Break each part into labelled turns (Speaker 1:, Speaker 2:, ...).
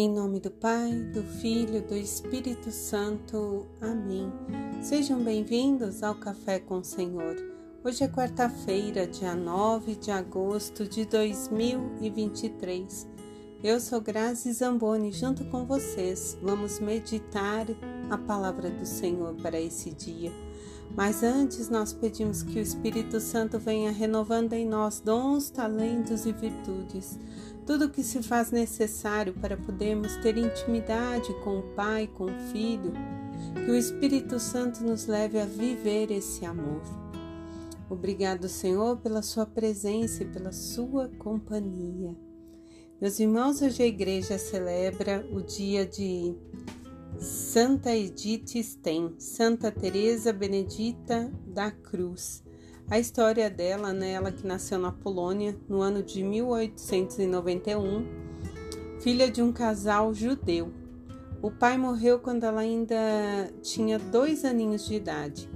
Speaker 1: Em nome do Pai, do Filho, do Espírito Santo. Amém. Sejam bem-vindos ao Café com o Senhor. Hoje é quarta-feira, dia 9 de agosto de 2023. Eu sou Grazi Zamboni, junto com vocês. Vamos meditar a palavra do Senhor para esse dia. Mas antes, nós pedimos que o Espírito Santo venha renovando em nós dons, talentos e virtudes tudo o que se faz necessário para podermos ter intimidade com o Pai, com o Filho, que o Espírito Santo nos leve a viver esse amor. Obrigado, Senhor, pela Sua presença e pela Sua companhia. Meus irmãos, hoje a igreja celebra o dia de Santa Edith Stein, Santa Teresa Benedita da Cruz. A história dela, né, ela que nasceu na Polônia no ano de 1891, filha de um casal judeu. O pai morreu quando ela ainda tinha dois aninhos de idade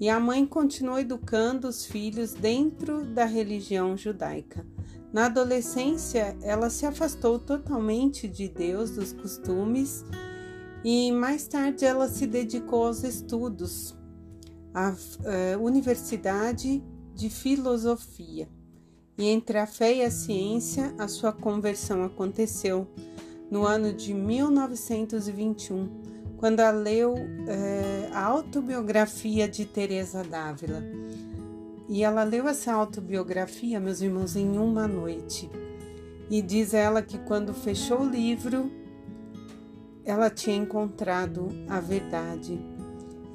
Speaker 1: e a mãe continuou educando os filhos dentro da religião judaica. Na adolescência, ela se afastou totalmente de Deus, dos costumes, e mais tarde ela se dedicou aos estudos, a, a Universidade de Filosofia. E entre a fé e a ciência, a sua conversão aconteceu no ano de 1921, quando ela leu é, a autobiografia de Teresa d'Ávila. E ela leu essa autobiografia, meus irmãos, em uma noite. E diz ela que quando fechou o livro, ela tinha encontrado a verdade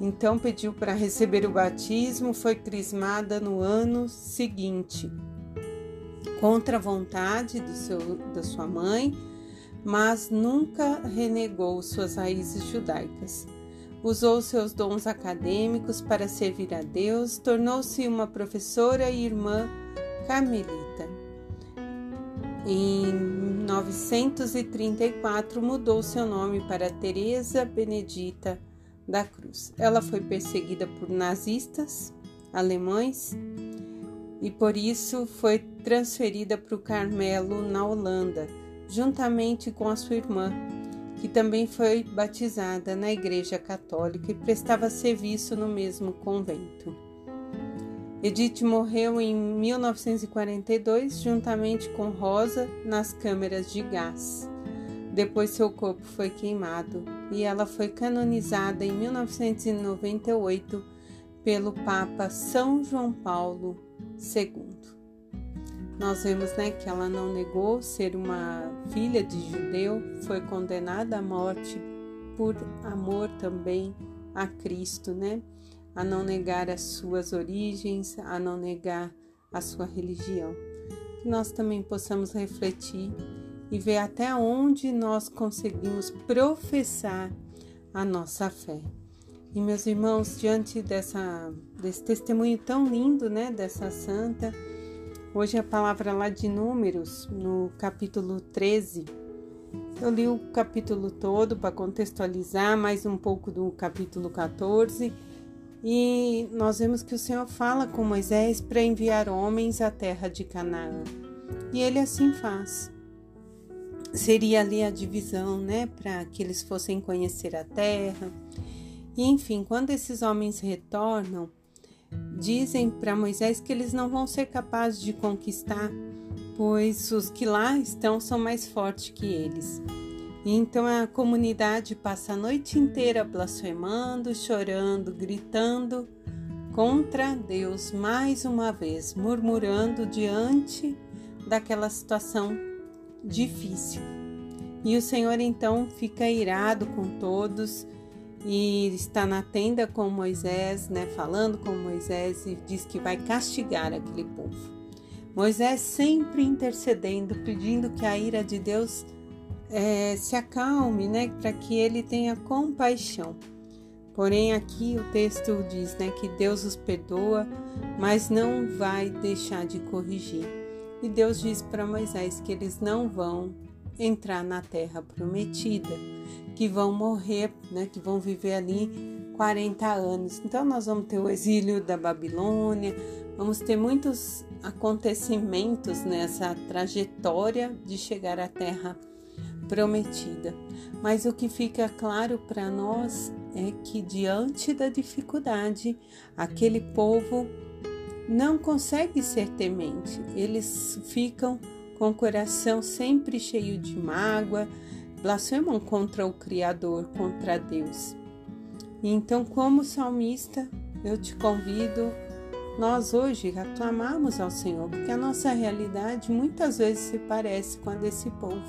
Speaker 1: então pediu para receber o batismo, foi crismada no ano seguinte, contra a vontade do seu, da sua mãe, mas nunca renegou suas raízes judaicas. Usou seus dons acadêmicos para servir a Deus, tornou-se uma professora e irmã carmelita. Em 934 mudou seu nome para Teresa Benedita da cruz. Ela foi perseguida por nazistas alemães e por isso foi transferida para o Carmelo, na Holanda, juntamente com a sua irmã, que também foi batizada na Igreja Católica e prestava serviço no mesmo convento. Edith morreu em 1942, juntamente com Rosa, nas câmeras de gás. Depois seu corpo foi queimado e ela foi canonizada em 1998 pelo Papa São João Paulo II. Nós vemos né, que ela não negou ser uma filha de judeu, foi condenada à morte por amor também a Cristo, né? A não negar as suas origens, a não negar a sua religião. Que nós também possamos refletir e ver até onde nós conseguimos professar a nossa fé. E meus irmãos, diante dessa, desse testemunho tão lindo, né, dessa santa, hoje a palavra lá de Números, no capítulo 13, eu li o capítulo todo para contextualizar, mais um pouco do capítulo 14, e nós vemos que o Senhor fala com Moisés para enviar homens à terra de Canaã. E ele assim faz seria ali a divisão, né, para que eles fossem conhecer a terra. E enfim, quando esses homens retornam, dizem para Moisés que eles não vão ser capazes de conquistar, pois os que lá estão são mais fortes que eles. Então a comunidade passa a noite inteira blasfemando, chorando, gritando contra Deus mais uma vez, murmurando diante daquela situação difícil. E o Senhor então fica irado com todos e está na tenda com Moisés, né, falando com Moisés e diz que vai castigar aquele povo. Moisés sempre intercedendo, pedindo que a ira de Deus é, se acalme, né, para que ele tenha compaixão. Porém, aqui o texto diz né, que Deus os perdoa, mas não vai deixar de corrigir. E Deus diz para Moisés que eles não vão entrar na terra prometida, que vão morrer, né, que vão viver ali 40 anos. Então nós vamos ter o exílio da Babilônia, vamos ter muitos acontecimentos nessa trajetória de chegar à terra prometida. Mas o que fica claro para nós é que diante da dificuldade, aquele povo não consegue ser temente. Eles ficam com o coração sempre cheio de mágoa, blasfemam contra o Criador, contra Deus. Então, como salmista, eu te convido nós hoje aclamamos ao Senhor, porque a nossa realidade muitas vezes se parece com a desse povo.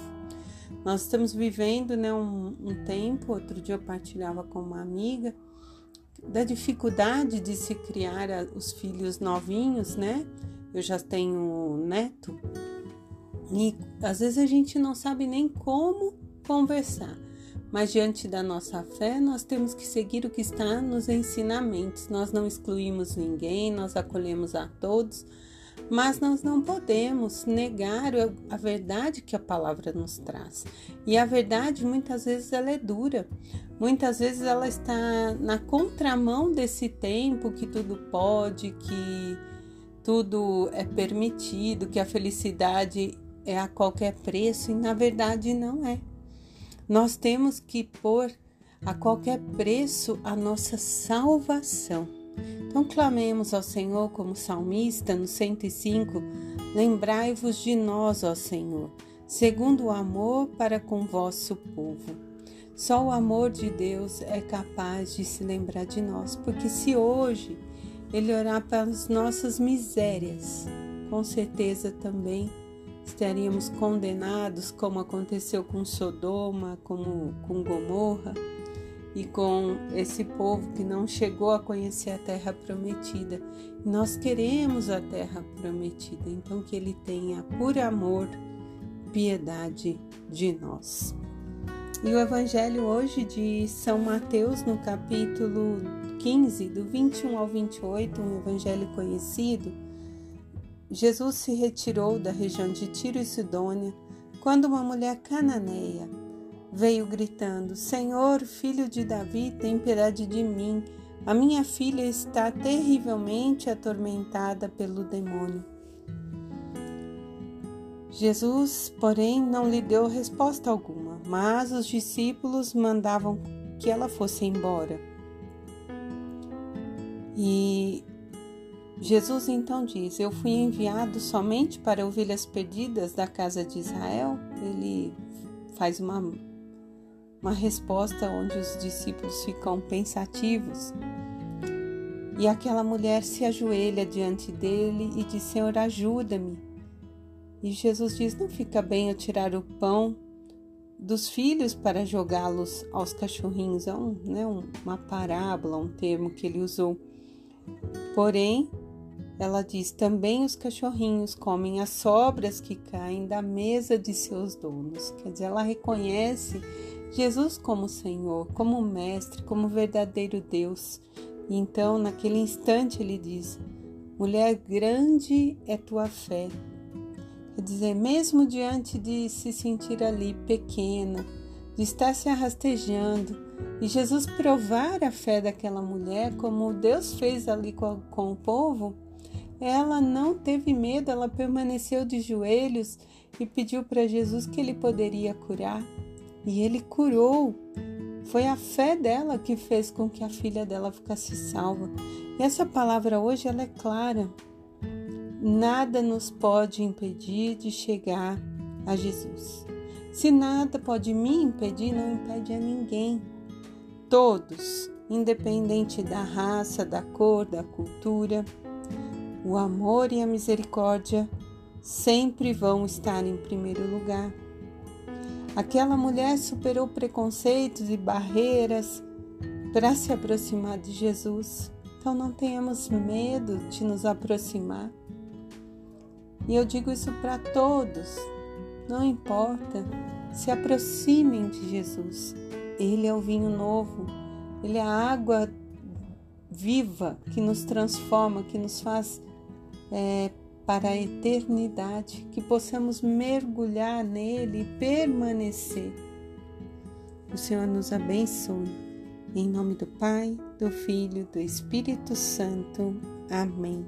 Speaker 1: Nós estamos vivendo né, um, um tempo, outro dia eu partilhava com uma amiga, da dificuldade de se criar os filhos novinhos, né? Eu já tenho neto e às vezes a gente não sabe nem como conversar. Mas diante da nossa fé, nós temos que seguir o que está nos ensinamentos. Nós não excluímos ninguém, nós acolhemos a todos, mas nós não podemos negar a verdade que a palavra nos traz. E a verdade muitas vezes ela é dura. Muitas vezes ela está na contramão desse tempo que tudo pode, que tudo é permitido, que a felicidade é a qualquer preço e na verdade não é. Nós temos que pôr a qualquer preço a nossa salvação. Então clamemos ao Senhor como salmista no 105: Lembrai-vos de nós, ó Senhor, segundo o amor para com vosso povo. Só o amor de Deus é capaz de se lembrar de nós, porque se hoje Ele orar pelas nossas misérias, com certeza também estaríamos condenados, como aconteceu com Sodoma, como com Gomorra e com esse povo que não chegou a conhecer a terra prometida. Nós queremos a terra prometida, então que Ele tenha por amor, piedade de nós. E o Evangelho hoje de São Mateus, no capítulo 15, do 21 ao 28, um evangelho conhecido, Jesus se retirou da região de Tiro e Sidônia quando uma mulher cananeia veio gritando: Senhor, filho de Davi, tem piedade de mim. A minha filha está terrivelmente atormentada pelo demônio. Jesus, porém, não lhe deu resposta alguma, mas os discípulos mandavam que ela fosse embora. E Jesus então diz: Eu fui enviado somente para ovelhas perdidas da casa de Israel. Ele faz uma uma resposta onde os discípulos ficam pensativos. E aquela mulher se ajoelha diante dele e diz: Senhor, ajuda-me. E Jesus diz: Não fica bem eu tirar o pão dos filhos para jogá-los aos cachorrinhos. É um, né, uma parábola, um termo que ele usou. Porém, ela diz: Também os cachorrinhos comem as sobras que caem da mesa de seus donos. Quer dizer, ela reconhece Jesus como Senhor, como Mestre, como verdadeiro Deus. E então, naquele instante, ele diz: Mulher, grande é tua fé. Quer dizer, mesmo diante de se sentir ali pequena, de estar se arrastejando, e Jesus provar a fé daquela mulher, como Deus fez ali com, com o povo, ela não teve medo, ela permaneceu de joelhos e pediu para Jesus que ele poderia curar e ele curou. Foi a fé dela que fez com que a filha dela ficasse salva. E essa palavra hoje ela é clara. Nada nos pode impedir de chegar a Jesus. Se nada pode me impedir, não impede a ninguém. Todos, independente da raça, da cor, da cultura, o amor e a misericórdia sempre vão estar em primeiro lugar. Aquela mulher superou preconceitos e barreiras para se aproximar de Jesus. Então não tenhamos medo de nos aproximar. E eu digo isso para todos, não importa, se aproximem de Jesus. Ele é o vinho novo, ele é a água viva que nos transforma, que nos faz é, para a eternidade, que possamos mergulhar nele e permanecer. O Senhor nos abençoe. Em nome do Pai, do Filho, do Espírito Santo. Amém.